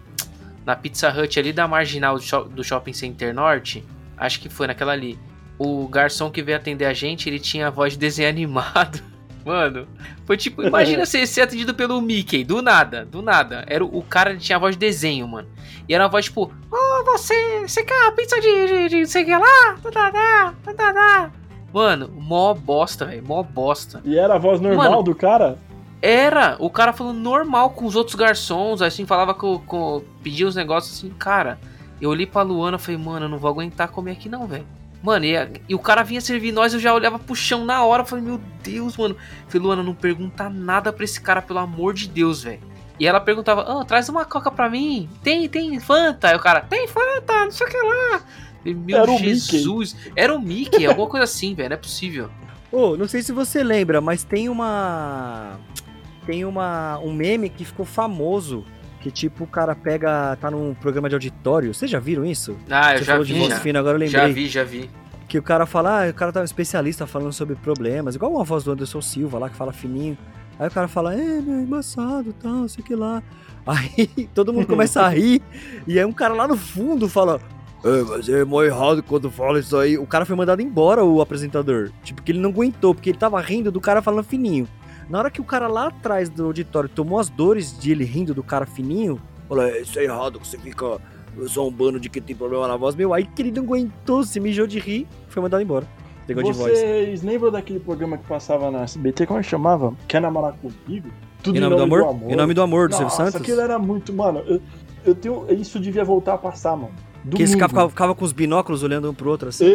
Na Pizza Hut ali da marginal do, shop- do Shopping Center Norte. Acho que foi naquela ali. O garçom que veio atender a gente, ele tinha a voz de desenho [laughs] animado. Mano, foi tipo, imagina ser, ser atendido pelo Mickey, do nada, do nada. Era o, o cara ele tinha a voz de desenho, mano. E era uma voz tipo, ô você, você quer uma pizza de, de, de sei que lá? Tadadá, tadadá. Mano, mó bosta, velho, mó bosta. E era a voz normal Mano. do cara? Era, o cara falando normal com os outros garçons, assim, falava com, com pedia os negócios assim, cara. Eu olhei pra Luana e falei, mano, eu não vou aguentar comer aqui não, velho. Mano, e, e o cara vinha servir nós, eu já olhava pro chão na hora, falei, meu Deus, mano. Falei, Luana, não pergunta nada pra esse cara, pelo amor de Deus, velho. E ela perguntava, ah, traz uma coca pra mim. Tem, tem Fanta. Aí o cara, tem Fanta, não sei o que lá. Falei, Meu Era o. Jesus. Era o Mickey, alguma coisa assim, velho, não é possível. Ô, não sei se você lembra, mas tem uma. Tem uma, um meme que ficou famoso. Que tipo, o cara pega. tá num programa de auditório. Vocês já viram isso? Ah, eu você já falou de vi, voz já. fina, agora eu Já lembrei. vi, já vi. Que o cara fala, ah, o cara tá um especialista falando sobre problemas, igual uma voz do Anderson Silva lá que fala fininho. Aí o cara fala, é, meu, embaçado, tal, sei que lá. [laughs] Aí todo mundo começa a rir, e aí um cara lá no fundo fala, é, mas é mó errado quando fala isso aí. O cara foi mandado embora, o apresentador. Tipo, que ele não aguentou, porque ele tava rindo do cara falando fininho. Na hora que o cara lá atrás do auditório tomou as dores de ele rindo do cara fininho, falou, é, isso é errado, você fica zombando de que tem problema na voz. Meu, aí que ele não aguentou, se mijou de rir, foi mandado embora. Voz. Vocês lembram daquele programa que passava na SBT? Como é que chamava? Quer namorar comigo? Tudo Em nome do amor? Em nome do amor do Silvio Nossa, Santos? aquilo era muito. Mano, eu, eu tenho. Isso devia voltar a passar, mano. Que esse cara Domingo. ficava, ficava com os binóculos olhando um pro outro assim.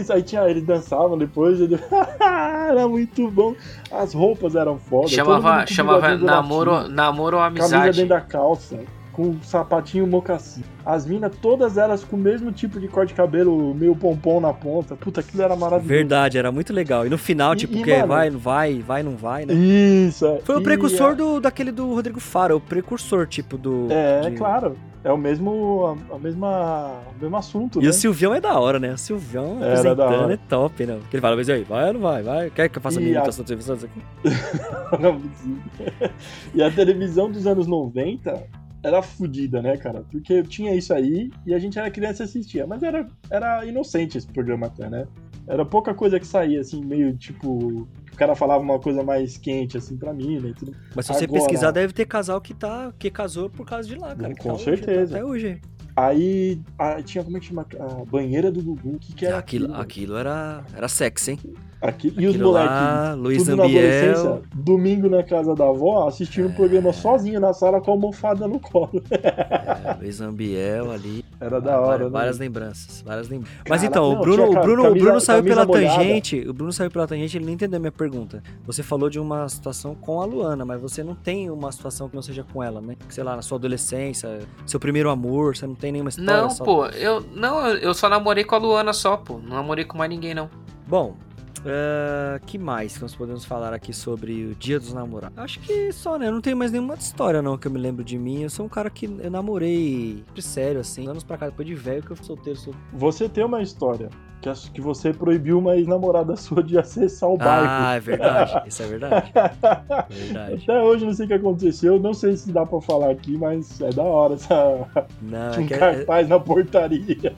Isso, aí tinha, eles dançavam depois, ele... [laughs] era muito bom. As roupas eram foda. Chamava, chamava namoro, namoro ou Camisa amizade. dentro da calça, com um sapatinho mocassim. As minas, todas elas com o mesmo tipo de corte de cabelo, meio pompom na ponta. Puta, aquilo era maravilhoso. Verdade, era muito legal. E no final, E- tipo, e, que mano- vai, não vai, vai, não vai, né? Isso, é. Foi o precursor a- do, daquele do Rodrigo Faro, o precursor, tipo, do. É, de- claro. É o mesmo, a, a mesma, o mesmo assunto, E né? o Silvião é da hora, né? O Silvião Era da apresentando hora. é top, né? Porque ele fala, mas e aí, vai ou não vai? Vai? Quer que eu faça a minha a- imitação Silvio Santos aqui? [laughs] e a televisão dos anos 90 era fodida, né, cara? Porque tinha isso aí e a gente era criança e assistia. Mas era, era inocente esse programa até, né? Era pouca coisa que saía, assim, meio tipo. O cara falava uma coisa mais quente, assim, pra mim, né? tudo. Mas se você Agora- pesquisar, deve ter casal que tá. que casou por causa de lá, cara. Com tá hoje, certeza. tá até hoje. Aí a- tinha, como é que chama? A banheira do Gugu. Que, que era aquilo, aquilo? aquilo era, era sexy, hein? Aqui- E os Aquilo moleques. Luiz Tudo na Ambiel. adolescência, domingo na casa da avó, assistindo o programa sozinho na sala com a almofada no colo. [laughs] É, Luiz Ambiel ali. Era da hora, várias, né? várias lembranças, várias lembranças. Mas então, não, o Bruno, tinha o Bruno, o camisa- Bruno saiu pela molhada. tangente. O Bruno saiu pela tangente, ele nem entendeu a minha pergunta. Você falou de uma situação com a Luana, mas você não tem uma situação que não seja com ela, né? Sei lá, na sua adolescência, seu primeiro amor, você não tem nenhuma história. Não, só- pô, eu não, eu só namorei com a Luana só, pô. Não namorei com mais ninguém não. Bom, eh, que mais que nós podemos falar aqui sobre o Dia dos Namorados? Acho que só, né? Eu não tenho mais nenhuma história, não, que eu me lembro de mim. Eu sou um cara que eu namorei sério, assim, anos pra cá, depois de velho que eu fui solteiro, sou Você tem uma história que, acho que você proibiu uma ex-namorada [laughs] sua de acessar o bairro. Ah, é verdade. Isso é verdade. [laughs] Verdade. Até hoje não sei o que aconteceu, não sei se dá pra falar aqui, mas é da hora essa Não, tinha [laughs] é um que é- cartaz na portaria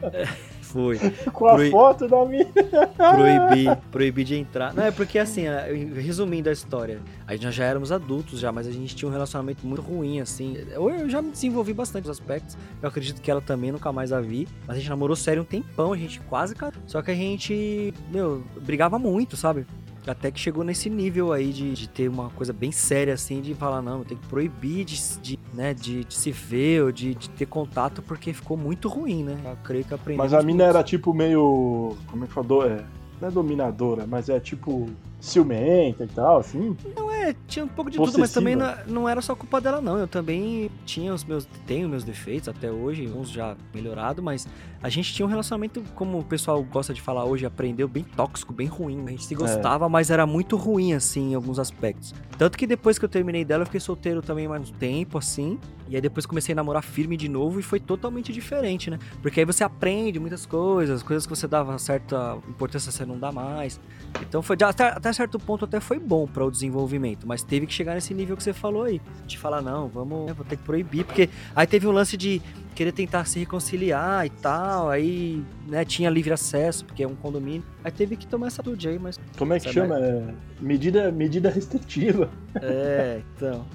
foi. [laughs] com a foto da minha. Proibir, proibir de entrar. Não, é porque assim, é, resumindo a história, a gente já éramos adultos já, mas a gente tinha um relacionamento muito ruim, assim. Eu, eu já me desenvolvi bastante nos aspectos. Eu acredito que ela também nunca mais a vi. Mas a gente namorou sério um tempão, a gente quase. Só que a gente, meu, brigava muito, sabe? Até que chegou nesse nível aí de, de ter uma coisa bem séria, assim, de falar, não, tem que proibir de, de, né, de, de se ver ou de, de ter contato, porque ficou muito ruim, né? Eu creio que aprendi. Mas a mina era tipo meio. Como é que falou? É, não é dominadora, mas é tipo ciumenta e tal, assim. É, tinha um pouco de tudo, mas Possessiva. também não, não era só culpa dela, não. Eu também tinha os meus. Tenho meus defeitos até hoje, uns já melhorado, mas a gente tinha um relacionamento, como o pessoal gosta de falar hoje, aprendeu bem tóxico, bem ruim. A gente se gostava, mas era muito ruim, assim, em alguns aspectos. Tanto que depois que eu terminei dela, eu fiquei solteiro também mais um tempo, assim. E aí depois comecei a namorar firme de novo e foi totalmente diferente, né? Porque aí você aprende muitas coisas, coisas que você dava certa importância você não dá mais. Então foi até, até certo ponto até foi bom para o desenvolvimento, mas teve que chegar nesse nível que você falou aí, de falar não, vamos, né, vou ter que proibir, porque aí teve um lance de querer tentar se reconciliar e tal, aí, né, tinha livre acesso, porque é um condomínio. Aí teve que tomar essa atitude aí, mas Como é que chama? É, medida, medida restritiva. é, então.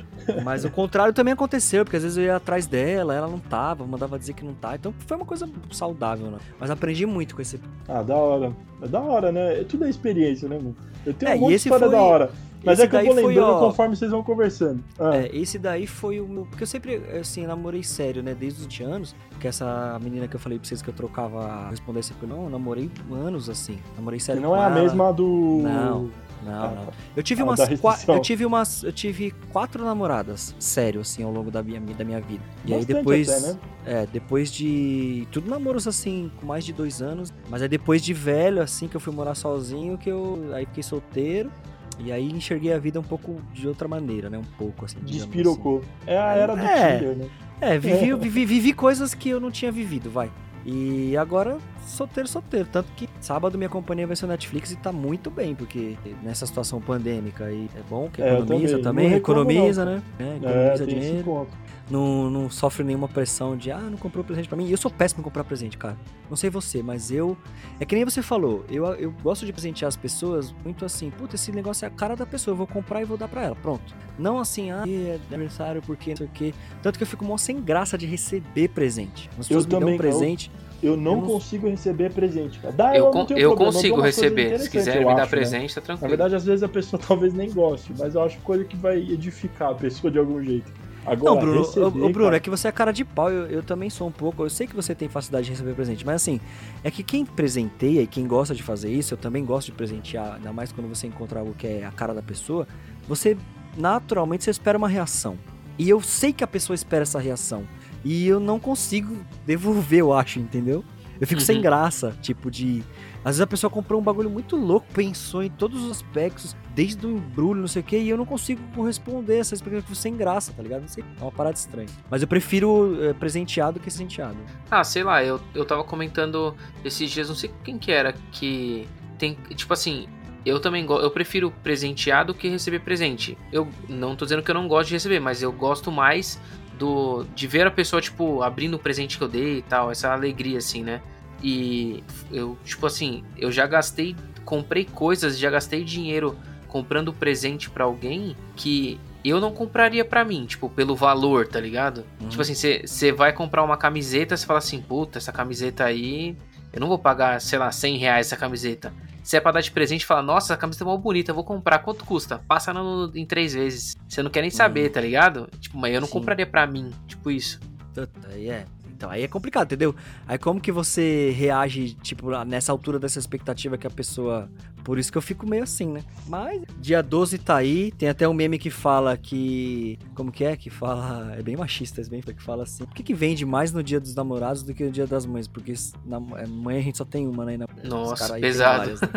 Mas o contrário também aconteceu, porque às vezes eu ia atrás dela, ela não tava, mandava dizer que não tá. Então foi uma coisa saudável, né? Mas aprendi muito com esse Ah, da hora. É da hora, né? É tudo é experiência, né, mano? Eu tenho É, um monte de história foi- da hora. Mas Esse é que eu vou foi, lembrando ó, conforme vocês vão conversando. Ah, É, esse daí foi o meu. Porque eu sempre, assim, namorei sério, né? Desde os 20 anos. Que essa menina que eu falei pra vocês que eu trocava a correspondência com não, eu namorei anos assim. Namorei que sério. não com é a mesma do. Não. Não, Ah, não. tá. Eu tive Ah, umas eu tive umas eu tive quatro namoradas, sério assim, ao longo da minha da minha vida. E aí Bastante depois até, né? é, depois de tudo namoros assim, com mais de dois anos, mas aí depois de velho assim que eu fui morar sozinho, que eu aí fiquei solteiro. E aí enxerguei a vida um pouco de outra maneira, né? Um pouco assim. assim. Despirocou. É a era do É. Tinder, né? É, vivi, vivi, vivi coisas que eu não tinha vivido, vai. E agora, solteiro, solteiro. Tanto que sábado minha companhia vai ser o Netflix e tá muito bem, porque nessa situação pandêmica aí é bom que É, economiza também. também, reclamo economiza, não, né? É, É, economiza dinheiro. Não, não sofre nenhuma pressão de, ah, não comprou presente pra mim. E eu sou péssimo em comprar presente, cara. Não sei você, mas eu. É que nem você falou, eu, eu gosto de presentear as pessoas muito assim, puta, esse negócio é a cara da pessoa, eu vou comprar e vou dar pra ela. Pronto. Não assim, ah, é aniversário, porque não sei o quê. Tanto que eu fico mó sem graça de receber presente. As pessoas me dão também presente. Eu não, Eu não- consigo receber presente, cara. Dá, Eu, não con- tenho eu problema, consigo receber. Se eu me dar acho, né? presente, tá Na tranquilo. verdade, às vezes a pessoa [laughs] talvez nem goste, mas eu acho coisa que vai edificar a pessoa de algum jeito. Agora, Não, Bruno, receber, ô, ô, Bruno, cara, é que você é cara de pau, eu, eu também sou um pouco. Eu sei que você tem facilidade de receber presente, mas assim, é que quem presenteia e quem gosta de fazer isso, eu também gosto de presentear, ainda mais quando você encontra algo que é a cara da pessoa, você naturalmente você espera uma reação. E eu sei que a pessoa espera essa reação. E eu não consigo devolver, eu acho, entendeu? Eu fico sem Uhum. graça, tipo de. Às vezes a pessoa comprou um bagulho muito louco, pensou em todos os aspectos, desde o embrulho, não sei o que, e eu não consigo corresponder a essa expectativa sem graça, tá ligado? Não sei, é uma parada estranha. Mas eu prefiro é, presenteado que presenteado. Ah, sei lá, eu, eu tava comentando esses dias, não sei quem que era, que tem, tipo assim, eu também go- eu prefiro presentear do que receber presente. Eu não tô dizendo que eu não gosto de receber, mas eu gosto mais do de ver a pessoa, tipo, abrindo o presente que eu dei e tal, essa alegria, assim, né? E eu, tipo assim, eu já gastei, comprei coisas, já gastei dinheiro comprando presente pra alguém que eu não compraria pra mim, tipo, pelo valor, tá ligado? Uhum. Tipo assim, você vai comprar uma camiseta, você fala assim, puta, essa camiseta aí, eu não vou pagar, sei lá, 100 reais essa camiseta. Se é pra dar de presente, fala, nossa, a camiseta é mó bonita, eu vou comprar, quanto custa? Passa no- em três vezes. Você não quer nem saber, tá ligado? Tipo, mas eu não Sim. compraria pra mim, tipo isso. Puta, Aí é. Então, aí é complicado, entendeu? Aí como que você reage, tipo, nessa altura dessa expectativa que a pessoa. Por isso que eu fico meio assim, né? Mas dia 12 tá aí, tem até um meme que fala que. Como que é? Que fala. É bem machista esse meme, que fala assim. Por que, que vende mais no dia dos namorados do que no dia das mães? Porque na é, mãe a gente só tem uma, né? Na- Nossa, pesado. várias, né?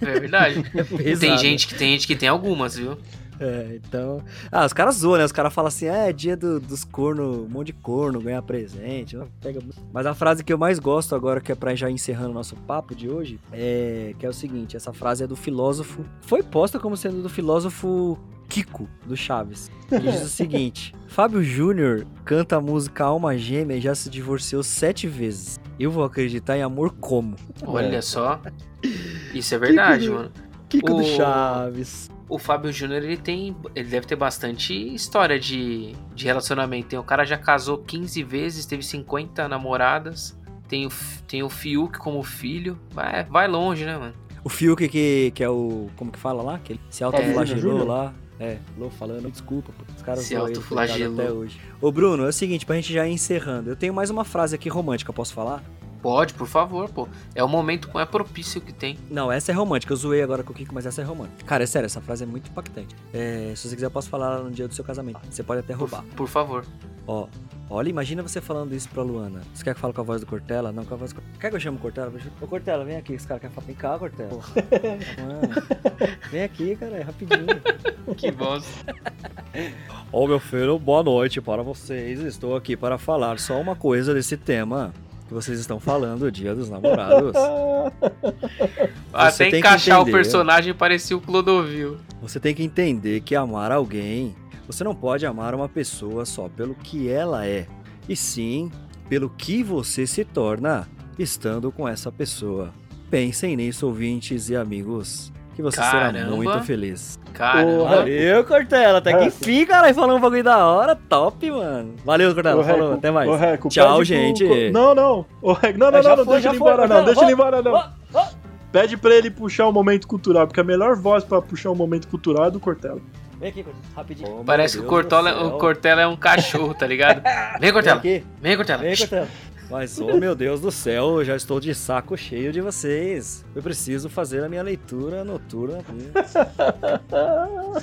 [laughs] É verdade. [laughs] Pesado. tem gente que tem gente que tem algumas, viu? [laughs] É, então. Ah, os caras zoam, né? Os caras falam assim, é dia do- dos corno, um monte de corno, ganhar presente. Pega... Mas a frase que eu mais gosto agora, que é pra já encerrando o nosso papo de hoje, é que é o seguinte: essa frase é do filósofo. Foi posta como sendo do filósofo Kiko, do Chaves. Que diz o [laughs] seguinte: Fábio Júnior canta a música Alma Gêmea e já se divorciou sete vezes. Eu vou acreditar em amor como? Olha só. Isso é [laughs] verdade, que- mano. Kiko do O- Chaves. O Fábio Júnior, ele tem. Ele deve ter bastante história de, de relacionamento. Tem, o cara já casou 15 vezes, teve 50 namoradas. Tem o, tem o Fiuk como filho. Vai, vai longe, né, mano? O Fiuk, que, que é o. Como que fala lá? Que ele se autoflagelou Júnior? lá. É, Lô falando, desculpa, pô, os caras Se autoflagelou. até hoje. Ô Bruno, é o seguinte, pra gente já ir encerrando, eu tenho mais uma frase aqui romântica, posso falar? Pode, por favor, pô. É o momento mais propício que tem. Não, essa é romântica, eu zoei agora com o Kiko, mas essa é romântica. Cara, é sério, essa frase é muito impactante. É, se você quiser, eu posso falar no dia do seu casamento. Você pode até Por, roubar. por favor. Ó, olha, imagina você falando isso pra Luana. Você quer que eu fale com a voz do Cortella? Não, com a voz do Cortella. Quer que eu chame o Cortella? Ô, Cortella, vem aqui. Esse cara quer falar. Vem cá, Cortella. Mano, [laughs] vem aqui, cara, é rapidinho. [laughs] Que bosta. Ô meu filho, boa noite para vocês. Estou aqui para falar só uma coisa desse tema que vocês estão falando, Dia dos Namorados. [laughs] Até encaixar o entender. personagem parecia o Clodovil. Você tem que entender que amar alguém, você não pode amar uma pessoa só pelo que ela é, e sim pelo que você se torna estando com essa pessoa. Pensem nisso, ouvintes e amigos, que você será Caramba. muito feliz. Caramba. Valeu, Cortella. Até que enfim, cara. Falando um bagulho da hora. Top, mano. Valeu, Cortella. Falou. Reco, Até mais. Reco, Tchau, pede pro- gente. Não, não. Ô, Reco, não, não, não, não foi, deixa ele embora, não. Deixa ele embora, não. Pede pra ele puxar o momento cultural, porque a melhor voz pra puxar o momento cultural é do Cortella. Vem aqui, Cortella, rapidinho. Parece que o Cortella, o Cortella é um cachorro, tá ligado? [laughs] Vem, Cortella. Vem aqui. Vem, Cortella. Vem, Cortella. Mas, oh meu Deus do céu, eu já estou de saco cheio de vocês. Eu preciso fazer a minha leitura noturna.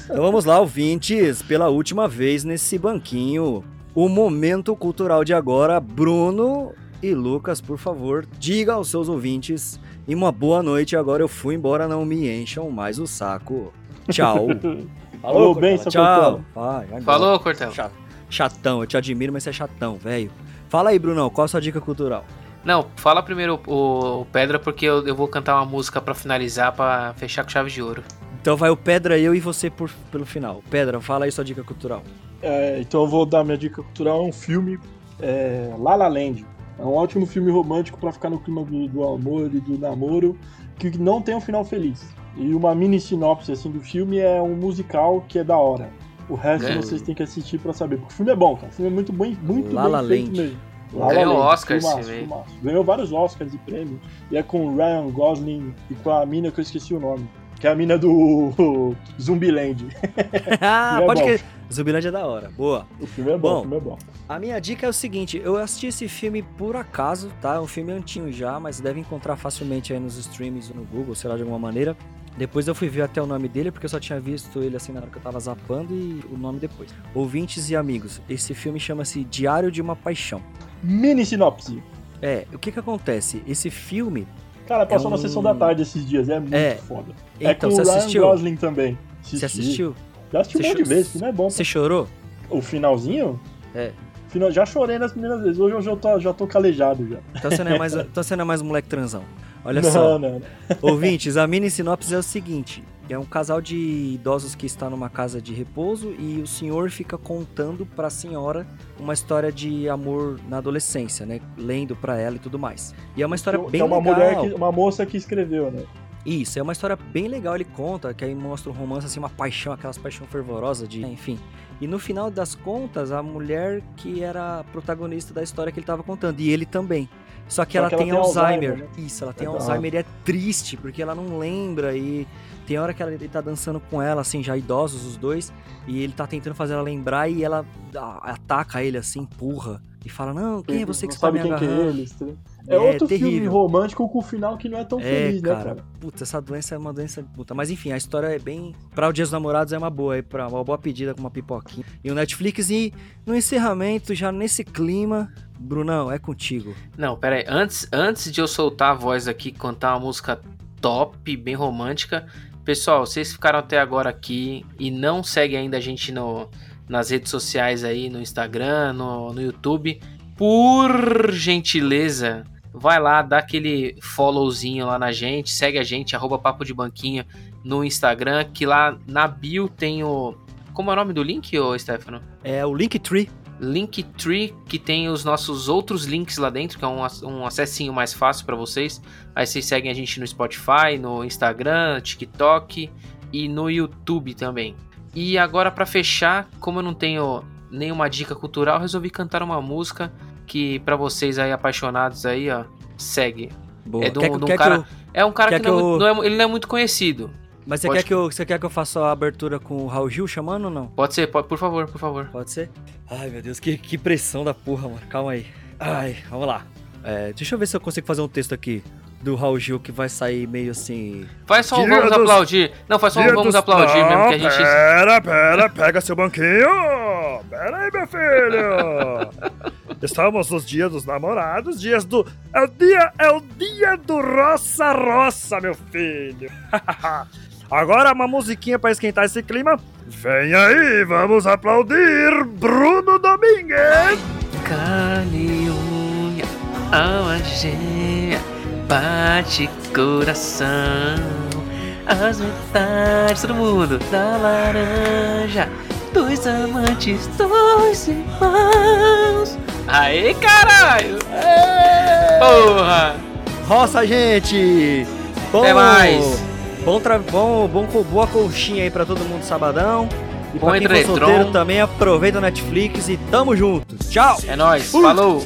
Então vamos lá, ouvintes, pela última vez nesse banquinho. O momento cultural de agora, Bruno e Lucas, por favor, diga aos seus ouvintes. E uma boa noite, agora eu fui embora, não me encham mais o saco. Tchau. [laughs] Falou, Cortella, bem, seu Tchau. Vai, vai. Falou, Cortella. Cha- Chatão, eu te admiro, mas você é chatão, velho. Fala aí, Brunão, qual a sua dica cultural? Não, fala primeiro o, o Pedra, porque eu, eu vou cantar uma música pra finalizar, pra fechar com chave de ouro. Então vai o Pedra, eu e você por, pelo final. Pedra, fala aí sua dica cultural. É, então eu vou dar minha dica cultural, é um filme, é, La La Land. É um ótimo filme romântico pra ficar no clima do, do amor e do namoro, que não tem um final feliz. E uma mini sinopse assim do filme é um musical que é da hora. O resto É. vocês têm que assistir pra saber, porque o filme é bom, cara. O filme é muito bem, muito La bem feito mesmo. Ganhou Oscar esse filmaço, filme aí. filmaço. Ganhou vários Oscars e prêmios. E é com o Ryan Gosling e com a mina que eu esqueci o nome. Que é a mina do [laughs] Zumbiland. [laughs] ah, É pode bom. que. Zumbilândia é da hora. Boa. O filme é bom, Bom. o filme é bom. A minha dica é o seguinte: eu assisti esse filme por acaso, tá? É um filme antigo já, mas deve encontrar facilmente aí nos streams ou no Google, sei lá, de alguma maneira. Depois eu fui ver até o nome dele, porque eu só tinha visto ele assim na hora que eu tava zapando e o nome depois. Ouvintes e amigos, esse filme chama-se Diário de uma Paixão. Mini sinopse. É, o que que acontece? Esse filme. Cara, passou É na um- sessão da tarde esses dias, é muito É. foda. é Então, com você o Ryan assistiu? Gosling também. Você assistiu? Já assisti um Você monte de vezes, o filme é bom. Você chorou? O finalzinho? É. Final, já chorei nas primeiras vezes, hoje eu já tô, já tô calejado já. Então você não é mais, [laughs] então você não é mais um moleque transão. Olha não, só. não. [laughs] Ouvintes, a mini sinopse é o seguinte: é um casal de idosos que está numa casa de repouso e o senhor fica contando para a senhora uma história de amor na adolescência, né? Lendo para ela e tudo mais. E é uma história Que- bem que é uma legal. mulher, que, uma moça que escreveu, né? Isso, é uma história bem legal, ele conta, que aí mostra um romance, assim, uma paixão, aquelas paixão fervorosa de, enfim. E no final das contas, a mulher que era a protagonista da história que ele tava contando, e ele também. Só que Só ela que ela tem tem Alzheimer. Alzheimer, Isso, ela tem Legal. Alzheimer e é triste, porque ela não lembra e tem hora que ela, ele tá dançando com ela, assim, já idosos os dois, e ele tá tentando fazer ela lembrar e ela ah, ataca ele, assim, empurra, e fala, não, quem é você que está me quem que é agarrando? eles. É, É, outro filme terrível. romântico com final que não é tão É, feliz, cara. né, cara? Putz, essa doença é uma doença puta. Mas enfim, a história é bem. Pra o Dia dos Namorados é uma boa, é pra uma boa pedida com uma pipoquinha. E o Netflix, e no encerramento, já nesse clima, Brunão, é contigo. Não, pera aí. Antes, antes de eu soltar a voz aqui cantar uma música top, bem romântica. Pessoal, vocês ficaram até agora aqui e não seguem ainda a gente no, nas redes sociais aí, no Instagram, no, no YouTube. Por gentileza, vai lá, dá aquele followzinho lá na gente, segue a gente, arroba Papo de Banquinho no Instagram, que lá na bio tem o... Como é o nome do link, ô Stefano? É o Linktree. Linktree, que tem os nossos outros links lá dentro, que é um, um acessinho mais fácil para vocês. Aí vocês seguem a gente no Spotify, no Instagram, TikTok e no YouTube também. E agora para fechar, como eu não tenho nenhuma dica cultural, resolvi cantar uma música que para vocês aí apaixonados aí, ó, segue. Boa. É de um- quer, de um quer cara- que eu, É um cara que, não, é eu- não é- ele não é muito conhecido. mas você Pode- quer, que eu, você quer que eu faça a abertura com o Raul Gil chamando ou não? Pode ser, pode, por favor, por favor. Pode ser? Ai, meu Deus, que, que pressão da porra, mano. Calma aí. Ai, vamos lá. É, deixa eu ver se eu consigo fazer um texto aqui do Raul Gil que vai sair meio assim. Faz só um vamos dos- aplaudir. Não, faz só um vamos dos- aplaudir mesmo que a gente Pera, pera, pega seu banquinho! Pera aí, meu filho! [laughs] Estamos nos dias dos namorados, dias do. É o dia, é o dia do Roça Roça, meu filho! [laughs] Agora uma musiquinha pra esquentar esse clima. Vem aí, vamos aplaudir Bruno Domingues! Carne, unha, alma gêmea, bate coração. As metades, todo mundo, da laranja. Dois amantes, dois irmãos. Aê, caralho! Porra! Roça, gente! Bom, Até mais. Bom, tra... bom, bom, boa colchinha aí pra todo mundo sabadão. E Bom pra quem for solteiro também, aproveita o Netflix e tamo junto. Tchau! É nóis, falou!